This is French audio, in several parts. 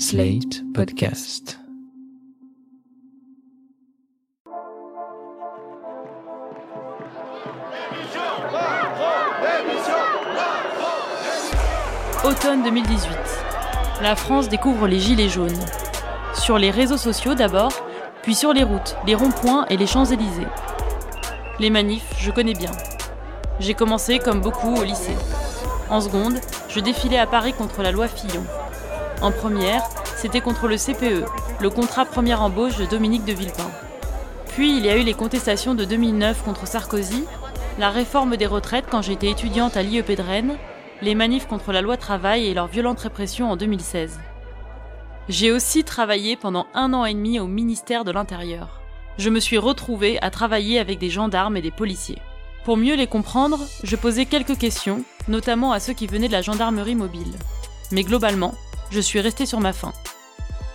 Slate Podcast. Automne 2018. La France découvre les gilets jaunes. Sur les réseaux sociaux d'abord, puis sur les routes, les ronds-points et les Champs-Élysées. Les manifs, je connais bien. J'ai commencé comme beaucoup au lycée. En seconde, je défilais à Paris contre la loi Fillon. En première, c'était contre le CPE, le contrat première embauche de Dominique de Villepin. Puis il y a eu les contestations de 2009 contre Sarkozy, la réforme des retraites quand j'étais étudiante à l'IEP de Rennes, les manifs contre la loi travail et leur violente répression en 2016. J'ai aussi travaillé pendant un an et demi au ministère de l'Intérieur. Je me suis retrouvée à travailler avec des gendarmes et des policiers. Pour mieux les comprendre, je posais quelques questions, notamment à ceux qui venaient de la gendarmerie mobile. Mais globalement, je suis restée sur ma faim.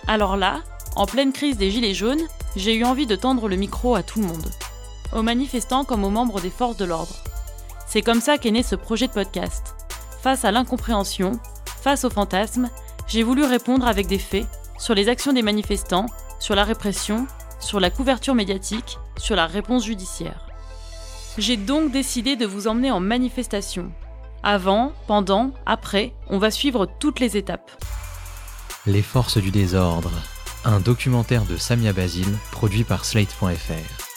Alors là, en pleine crise des Gilets jaunes, j'ai eu envie de tendre le micro à tout le monde. Aux manifestants comme aux membres des forces de l'ordre. C'est comme ça qu'est né ce projet de podcast. Face à l'incompréhension, face aux fantasmes, j'ai voulu répondre avec des faits sur les actions des manifestants, sur la répression, sur la couverture médiatique, sur la réponse judiciaire. J'ai donc décidé de vous emmener en manifestation. Avant, pendant, après, on va suivre toutes les étapes. Les forces du désordre. Un documentaire de Samia Basil, produit par Slate.fr.